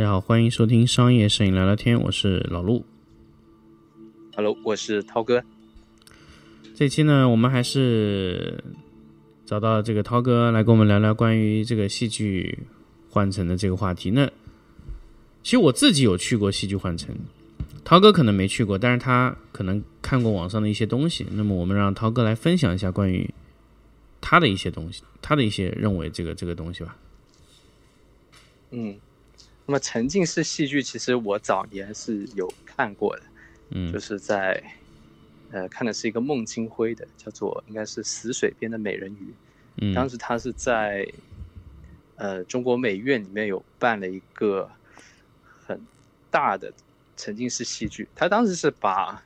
大家好，欢迎收听商业摄影聊聊天，我是老陆。Hello，我是涛哥。这期呢，我们还是找到这个涛哥来跟我们聊聊关于这个戏剧换乘的这个话题。那其实我自己有去过戏剧换乘，涛哥可能没去过，但是他可能看过网上的一些东西。那么我们让涛哥来分享一下关于他的一些东西，他的一些认为这个这个东西吧。嗯，那么沉浸式戏剧其实我早年是有看过的，嗯。就是在呃看的是一个孟京辉的，叫做应该是死水边的美人鱼。嗯。当时他是在呃中国美院里面有办了一个很大的沉浸式戏剧，他当时是把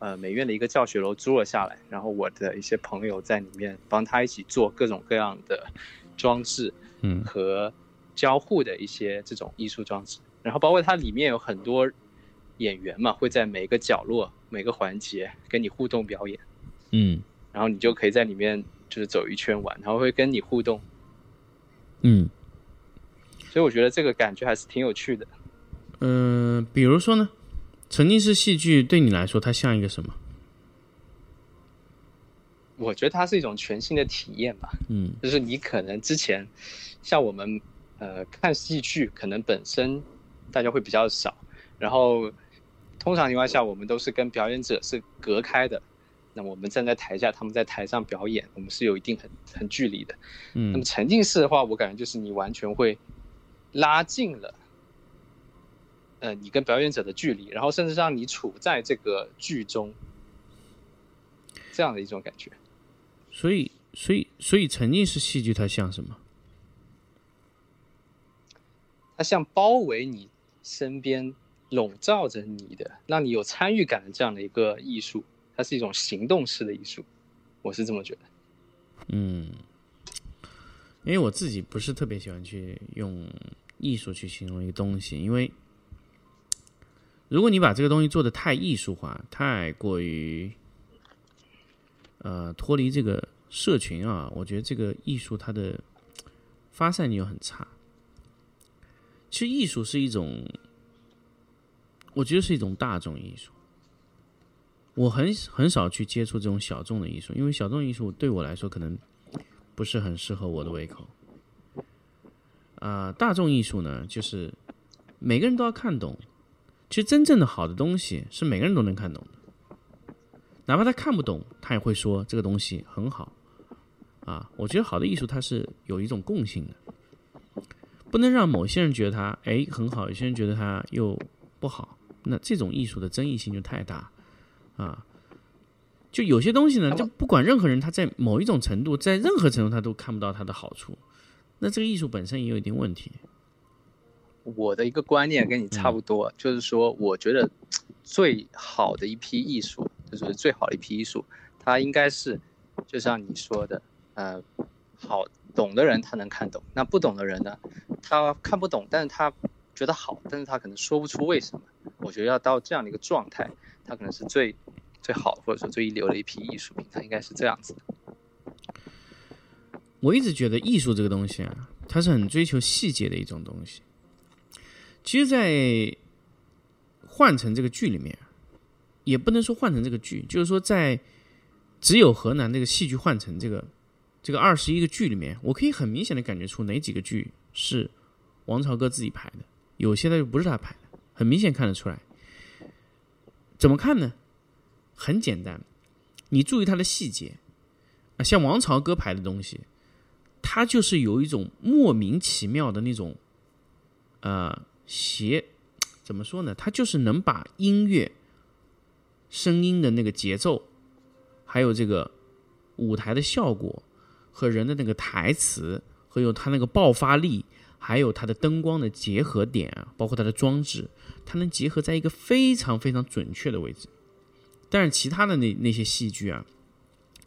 呃美院的一个教学楼租了下来，然后我的一些朋友在里面帮他一起做各种各样的装置嗯。和交互的一些这种艺术装置，然后包括它里面有很多演员嘛，会在每个角落、每个环节跟你互动表演。嗯然后你就可以在里面就是走一圈玩，然后会跟你互动，嗯所以我觉得这个感觉还是挺有趣的。嗯、呃比如说呢，沉浸式戏剧对你来说，它像一个什么？我觉得它是一种全新的体验吧，嗯就是你可能之前像我们呃看戏剧，可能本身大家会比较少，然后通常情况下我们都是跟表演者是隔开的，那么我们站在台下，他们在台上表演，我们是有一定很很距离的。那么嗯沉浸式的话，我感觉就是你完全会拉近了，呃，你跟表演者的距离，然后甚至让你处在这个剧中，这样的一种感觉。所以所以所以沉浸式戏剧它像什么？它像包围你身边、笼罩着你的，让你有参与感的这样的一个艺术，它是一种行动式的艺术，我是这么觉得。嗯，因为我自己不是特别喜欢去用艺术去形容一个东西，因为如果你把这个东西做的太艺术化，太过于呃脱离这个社群啊，我觉得这个艺术它的发散力又很差。其实艺术是一种，我觉得是一种大众艺术。我很很少去接触这种小众的艺术，因为小众艺术对我来说可能不是很适合我的胃口。啊、大众艺术呢，就是每个人都要看懂。其实真正的好的东西是每个人都能看懂的，哪怕他看不懂，他也会说这个东西很好。啊，我觉得好的艺术它是有一种共性的，不能让某些人觉得它哎很好，有些人觉得它又不好，那这种艺术的争议性就太大。啊，就有些东西呢，就不管任何人，他在某一种程度，在任何程度他都看不到它的好处，那这个艺术本身也有一定问题。我的一个观念跟你差不多，就是说，我觉得最好的一批艺术，就是最好的一批艺术，它应该是就像你说的，呃，好懂的人他能看懂，那不懂的人呢，他看不懂，但是他觉得好，但是他可能说不出为什么。我觉得要到这样的一个状态，他可能是最最好或者说最一流的一批艺术品，它应该是这样子的。我一直觉得艺术这个东西啊，它是很追求细节的一种东西。其实，在换成这个剧里面，也不能说换成这个剧，就是说在只有河南这个戏剧换成这个这个二十一个剧里面，我可以很明显的感觉出哪几个剧是王朝歌自己排的，有些呢又不是他排的，很明显看得出来。怎么看呢？很简单，你注意它的细节啊，像王朝歌排的东西，它就是有一种莫名其妙的那种，呃，邪，怎么说呢？它就是能把音乐、声音的那个节奏，还有这个舞台的效果和人的那个台词，还有它那个爆发力，还有它的灯光的结合点啊，包括它的装置，它能结合在一个非常非常准确的位置。但是其他的那那些戏剧啊，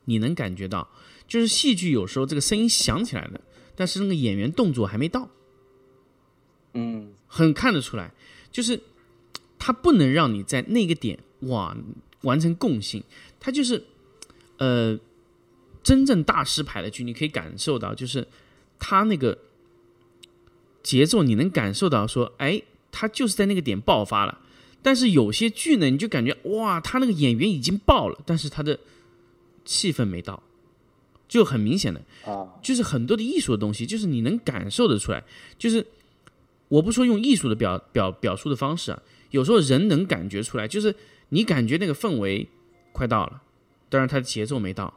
你能感觉到，就是戏剧有时候这个声音响起来了，但是那个演员动作还没到，嗯，很看得出来，就是它不能让你在那个点哇完成共性，它就是呃真正大师牌的剧，你可以感受到，就是他那个节奏你能感受到说，哎，他就是在那个点爆发了。但是有些剧呢，你就感觉哇，他那个演员已经爆了，但是他的气氛没到，就很明显的啊，就是很多的艺术的东西，就是你能感受得出来。就是我不说用艺术的表表表述的方式啊，有时候人能感觉出来，就是你感觉那个氛围快到了，但是他的节奏没到。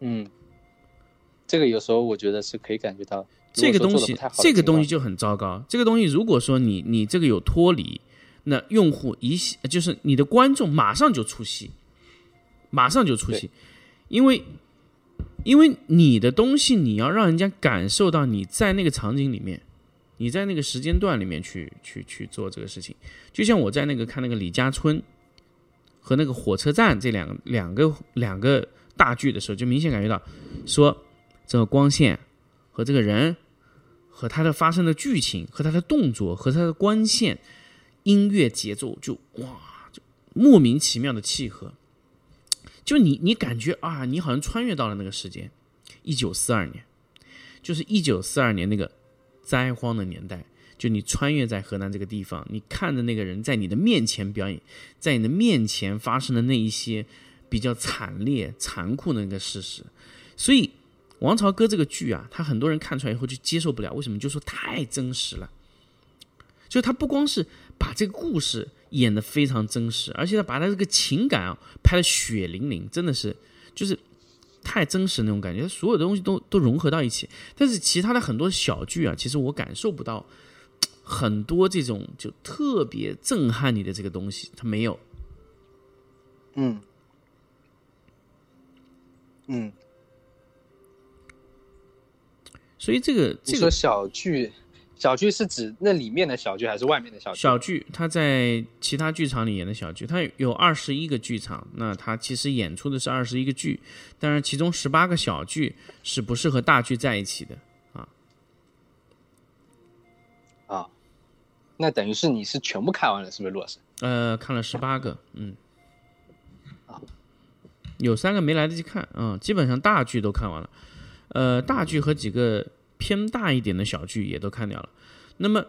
嗯，这个有时候我觉得是可以感觉到。这个东西，这个东西就就很糟糕。这个东西如果说你你这个有脱离，那用户一就是你的观众马上就出戏，马上就出戏，因为因为你的东西你要让人家感受到你在那个场景里面，你在那个时间段里面去去去做这个事情。就像我在那个看那个李家村和那个火车站这两两个两个大剧的时候，就明显感觉到说这个光线和这个人。和他的发生的剧情，和他的动作，和他的光线、音乐节奏，就哇，就莫名其妙的契合。就你，你感觉啊，你好像穿越到了那个时间，一九四二年，就是一九四二年那个灾荒的年代。就你穿越在河南这个地方，你看着那个人在你的面前表演，在你的面前发生的那一些比较惨烈、残酷的那个事实，所以。王朝歌这个剧啊，他很多人看出来以后就接受不了，为什么？就说太真实了。就他不光是把这个故事演得非常真实，而且他把他这个情感啊拍得血淋淋，真的是就是太真实那种感觉，所有的东西都都融合到一起。但是其他的很多小剧啊，其实我感受不到很多这种就特别震撼你的这个东西，他没有。嗯，嗯。所以这个，这个小剧，小剧是指那里面的小剧还是外面的小剧？小剧，他在其他剧场里演的小剧，他有二十一个剧场，那他其实演出的是二十一个剧，但是其中十八个小剧是不是和大剧在一起的啊？啊，那等于是你是全部看完了，是不是，陆老师？呃，看了十八个，嗯，啊，有三个没来得及看，嗯，基本上大剧都看完了。呃，大剧和几个偏大一点的小剧也都看掉了。那么，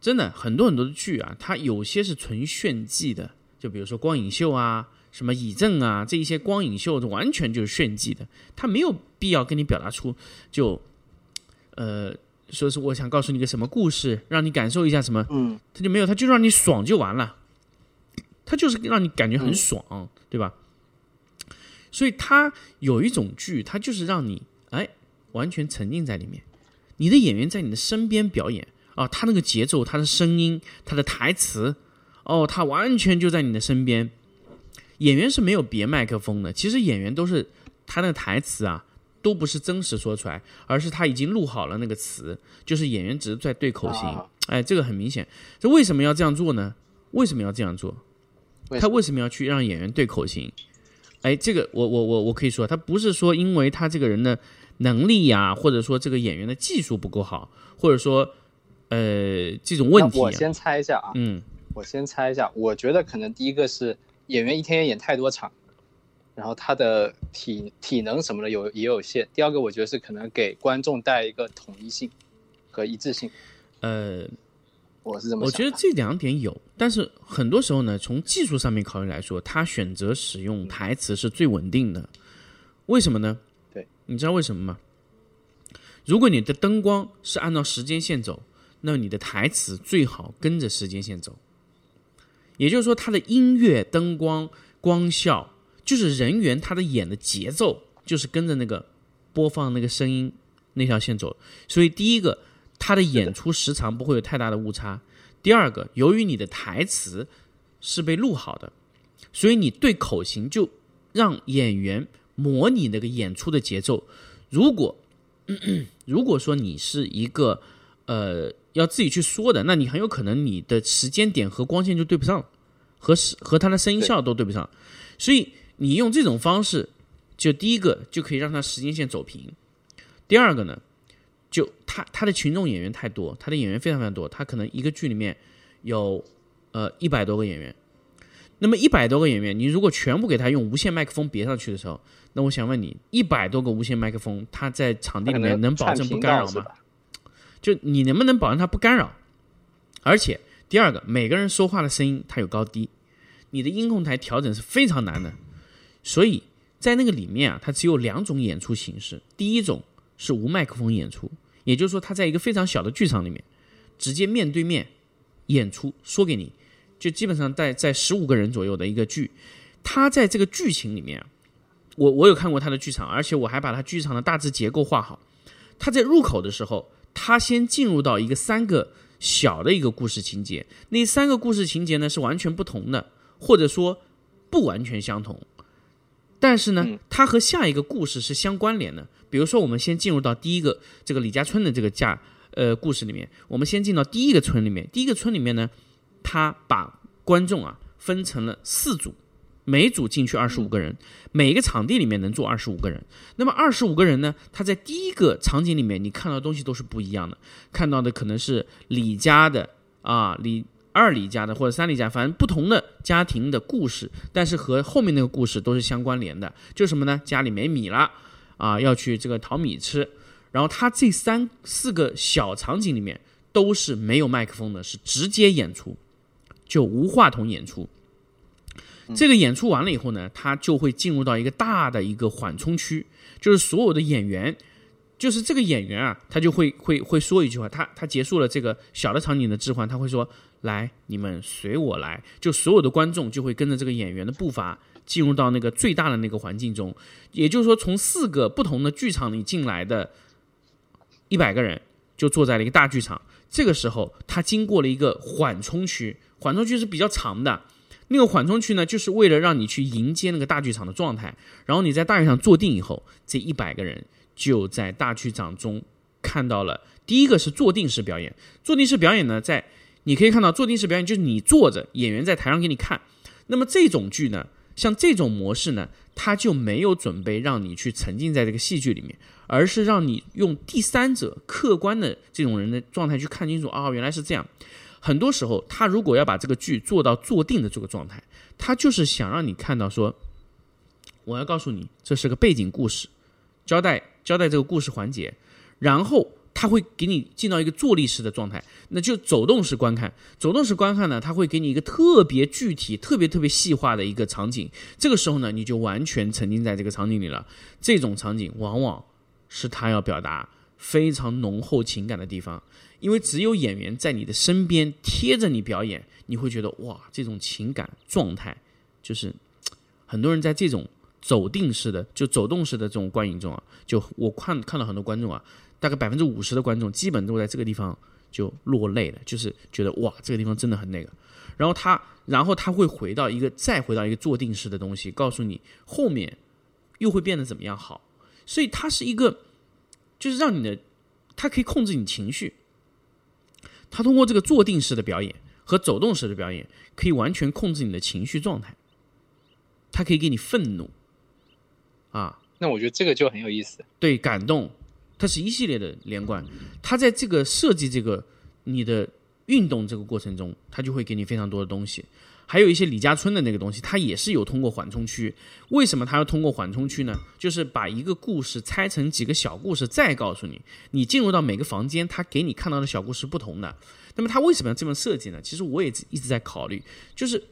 真的很多很多的剧啊，它有些是纯炫技的，就比如说光影秀啊、什么以正啊这一些光影秀，完全就是炫技的，它没有必要跟你表达出就，呃，说是我想告诉你个什么故事，让你感受一下什么，嗯，他就没有，他就让你爽就完了，他就是让你感觉很爽，对吧？所以他有一种剧，他就是让你。哎，完全沉浸在里面，你的演员在你的身边表演啊，他那个节奏、他的声音、他的台词，哦，他完全就在你的身边。演员是没有别麦克风的，其实演员都是他那个台词啊，都不是真实说出来，而是他已经录好了那个词，就是演员只是在对口型。哎，这个很明显。这为什么要这样做呢？为什么要这样做？他为什么要去让演员对口型？哎，这个我我我我可以说，他不是说因为他这个人的。能力呀，或者说这个演员的技术不够好，或者说，呃，这种问题。我先猜一下啊，嗯，我先猜一下，我觉得可能第一个是演员一天演太多场，然后他的体体能什么的有也有限。第二个，我觉得是可能给观众带一个统一性和一致性。呃，我是这么我觉得这两点有，但是很多时候呢，从技术上面考虑来说，他选择使用台词是最稳定的。为什么呢？你知道为什么吗？如果你的灯光是按照时间线走，那你的台词最好跟着时间线走。也就是说，他的音乐、灯光、光效，就是人员他的演的节奏，就是跟着那个播放那个声音那条线走。所以，第一个，他的演出时长不会有太大的误差；第二个，由于你的台词是被录好的，所以你对口型就让演员。模拟那个演出的节奏，如果 如果说你是一个呃要自己去说的，那你很有可能你的时间点和光线就对不上，和和他的声音效都对不上，所以你用这种方式，就第一个就可以让他时间线走平，第二个呢，就他他的群众演员太多，他的演员非常非常多，他可能一个剧里面有呃一百多个演员，那么一百多个演员，你如果全部给他用无线麦克风别上去的时候，那我想问你，一百多个无线麦克风，它在场地里面能保证不干扰吗？就你能不能保证它不干扰？而且第二个，每个人说话的声音它有高低，你的音控台调整是非常难的。所以在那个里面啊，它只有两种演出形式。第一种是无麦克风演出，也就是说，它在一个非常小的剧场里面，直接面对面演出，说给你，就基本上在在十五个人左右的一个剧，它在这个剧情里面，我我有看过他的剧场，而且我还把他剧场的大致结构画好。他在入口的时候。他先进入到一个三个小的一个故事情节，那三个故事情节呢是完全不同的，或者说不完全相同，但是呢，它和下一个故事是相关联的。比如说，我们先进入到第一个这个李家村的这个家呃故事里面，我们先进到第一个村里面，第一个村里面呢，他把观众啊分成了四组。每组进去二十五个人，每一个场地里面能坐二十五个人。那么二十五个人呢？他在第一个场景里面，你看到的东西都是不一样的。看到的可能是李家的啊，李二李家的或者三李家，反正不同的家庭的故事，但是和后面那个故事都是相关联的。就什么呢？家里没米了啊，要去这个淘米吃。然后他这三四个小场景里面都是没有麦克风的，是直接演出，就无话筒演出。这个演出完了以后呢，他就会进入到一个大的一个缓冲区，就是所有的演员，就是这个演员啊，他就会会会说一句话，他他结束了这个小的场景的置换，他会说：“来，你们随我来。”就所有的观众就会跟着这个演员的步伐进入到那个最大的那个环境中，也就是说，从四个不同的剧场里进来的一百个人，就坐在了一个大剧场。这个时候，他经过了一个缓冲区，缓冲区是比较长的。那个缓冲区呢，就是为了让你去迎接那个大剧场的状态。然后你在大剧场坐定以后，这一百个人就在大剧场中看到了第一个是坐定式表演。坐定式表演呢，在你可以看到坐定式表演就是你坐着，演员在台上给你看。那么这种剧呢，像这种模式呢，它就没有准备让你去沉浸在这个戏剧里面，而是让你用第三者客观的这种人的状态去看清楚啊，原来是这样。很多时候，他如果要把这个剧做到坐定的这个状态，他就是想让你看到说，我要告诉你这是个背景故事，交代交代这个故事环节，然后他会给你进到一个坐立式的状态，那就走动式观看。走动式观看呢，他会给你一个特别具体、特别特别细化的一个场景。这个时候呢，你就完全沉浸在这个场景里了。这种场景往往是他要表达非常浓厚情感的地方。因为只有演员在你的身边贴着你表演，你会觉得哇，这种情感状态，就是很多人在这种走定式的、就走动式的这种观影中啊，就我看看到很多观众啊，大概百分之五十的观众基本都在这个地方就落泪了，就是觉得哇，这个地方真的很那个。然后他，然后他会回到一个再回到一个坐定式的东西，告诉你后面又会变得怎么样好。所以它是一个，就是让你的，它可以控制你情绪。他通过这个坐定式的表演和走动式的表演，可以完全控制你的情绪状态。他可以给你愤怒，啊，那我觉得这个就很有意思。对，感动，它是一系列的连贯。他在这个设计这个你的运动这个过程中，他就会给你非常多的东西。还有一些李家村的那个东西，它也是有通过缓冲区。为什么它要通过缓冲区呢？就是把一个故事拆成几个小故事，再告诉你，你进入到每个房间，它给你看到的小故事不同的。那么它为什么要这么设计呢？其实我也一直在考虑，就是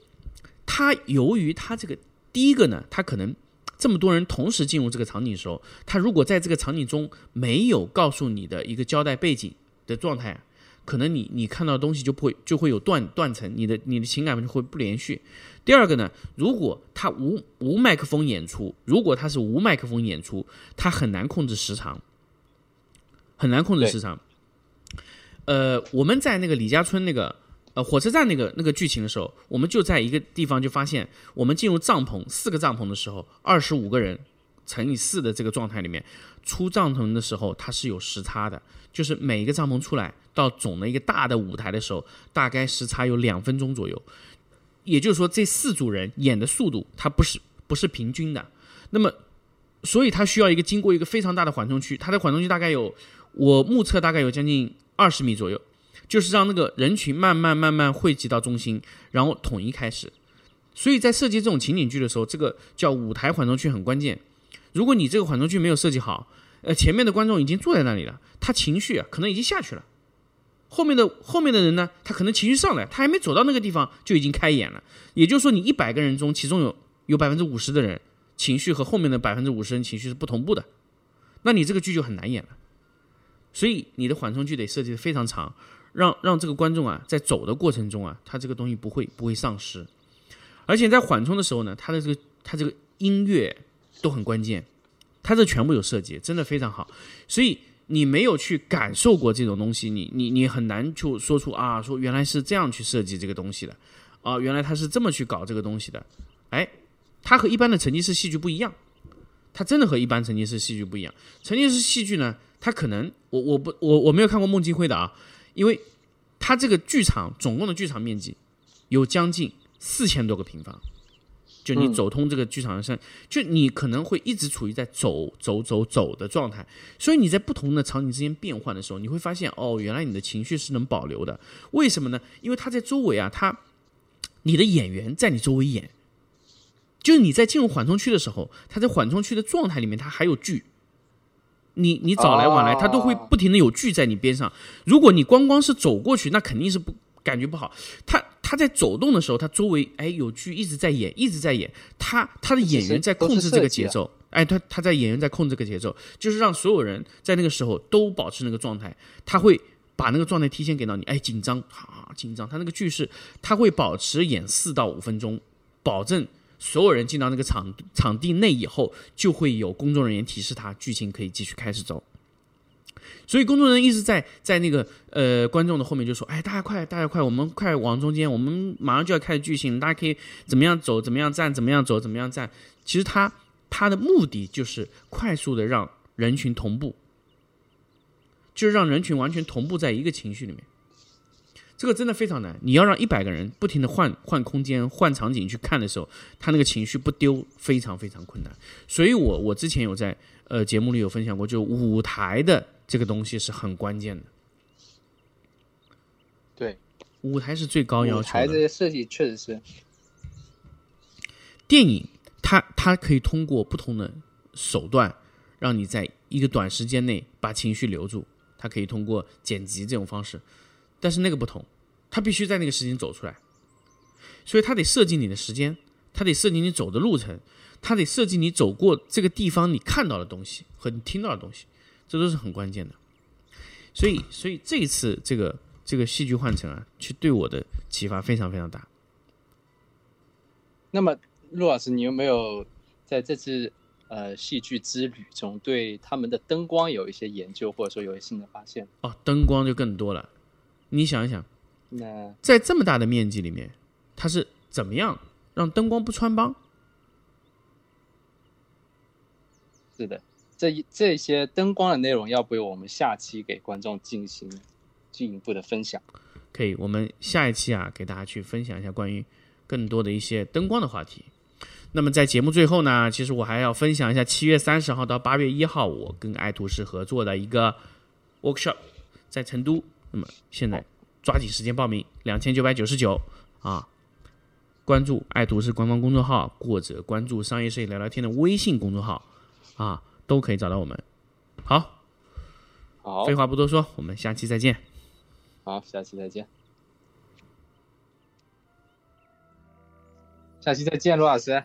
它由于它这个第一个呢，它可能这么多人同时进入这个场景的时候，它如果在这个场景中没有告诉你的一个交代背景的状态。可能你你看到的东西就不会就会有断断层，你的你的情感就会不连续。第二个呢，如果他无无麦克风演出，如果他是无麦克风演出，他很难控制时长，很难控制时长。呃，我们在那个李家村那个呃火车站那个那个剧情的时候，我们就在一个地方就发现，我们进入帐篷四个帐篷的时候，二十五个人乘以四的这个状态里面，出帐篷的时候它是有时差的。就是每一个帐篷出来到总的一个大的舞台的时候，大概时差有两分钟左右。也就是说，这四组人演的速度它不是不是平均的。那么，所以它需要一个经过一个非常大的缓冲区。它的缓冲区大概有我目测大概有将近二十米左右，就是让那个人群慢慢慢慢汇集到中心，然后统一开始。所以在设计这种情景剧的时候，这个叫舞台缓冲区很关键。如果你这个缓冲区没有设计好，呃，前面的观众已经坐在那里了，他情绪啊可能已经下去了。后面的后面的人呢，他可能情绪上来，他还没走到那个地方就已经开演了。也就是说，你一百个人中，其中有有百分之五十的人情绪和后面的百分之五十人情绪是不同步的，那你这个剧就很难演了。所以你的缓冲剧得设计的非常长，让让这个观众啊在走的过程中啊，他这个东西不会不会丧失。而且在缓冲的时候呢，他的这个他这个音乐都很关键，他这全部有设计，真的非常好。所以。你没有去感受过这种东西，你你你很难就说出啊，说原来是这样去设计这个东西的，啊，原来他是这么去搞这个东西的，哎，它和一般的沉浸式戏剧不一样，它真的和一般沉浸式戏剧不一样。沉浸式戏剧呢，它可能我我不我我没有看过孟京辉的啊，因为它这个剧场总共的剧场面积有将近四千多个平方。就你走通这个剧场上，就你可能会一直处于在走走走走的状态，所以你在不同的场景之间变换的时候，你会发现哦，原来你的情绪是能保留的。为什么呢？因为他在周围啊，他你的演员在你周围演，就是你在进入缓冲区的时候，他在缓冲区的状态里面，他还有剧。你你早来晚来，他都会不停的有剧在你边上。如果你光光是走过去，那肯定是不。感觉不好，他他在走动的时候，他周围哎有剧一直在演，一直在演，他他的演员在控制这个节奏，哎，他他在演员在控制这个节奏，就是让所有人在那个时候都保持那个状态，他会把那个状态提前给到你，哎，紧张啊紧张，他那个剧是他会保持演四到五分钟，保证所有人进到那个场场地内以后，就会有工作人员提示他剧情可以继续开始走。所以工作人员一直在在那个呃观众的后面就说：“哎，大家快，大家快，我们快往中间，我们马上就要开始剧情，大家可以怎么样走，怎么样站，怎么样走，怎么样站。”其实他他的目的就是快速的让人群同步，就是让人群完全同步在一个情绪里面。这个真的非常难，你要让一百个人不停的换换空间、换场景去看的时候，他那个情绪不丢，非常非常困难。所以我我之前有在呃节目里有分享过，就舞台的。这个东西是很关键的，对，舞台是最高要求。舞台这些设计确实是。电影，它它可以通过不同的手段，让你在一个短时间内把情绪留住。它可以通过剪辑这种方式，但是那个不同，它必须在那个时间走出来。所以它得设计你的时间，它得设计你走的路程，它得设计你走过这个地方你看到的东西和你听到的东西。这都是很关键的，所以，所以这一次这个这个戏剧换乘啊，去对我的启发非常非常大。那么，陆老师，你有没有在这次呃戏剧之旅中，对他们的灯光有一些研究，或者说有一些新的发现？哦，灯光就更多了。你想一想，那在这么大的面积里面，它是怎么样让灯光不穿帮？是的。这这些灯光的内容，要不我们下期给观众进行进一步的分享？可以，我们下一期啊，给大家去分享一下关于更多的一些灯光的话题。那么在节目最后呢，其实我还要分享一下七月三十号到八月一号，我跟爱图仕合作的一个 workshop，在成都。那么现在抓紧时间报名，两千九百九十九啊！关注爱图仕官方公众号，或者关注商业摄影聊聊天的微信公众号啊。都可以找到我们，好，好，废话不多说，我们下期再见。好，下期再见。下期再见，罗老师。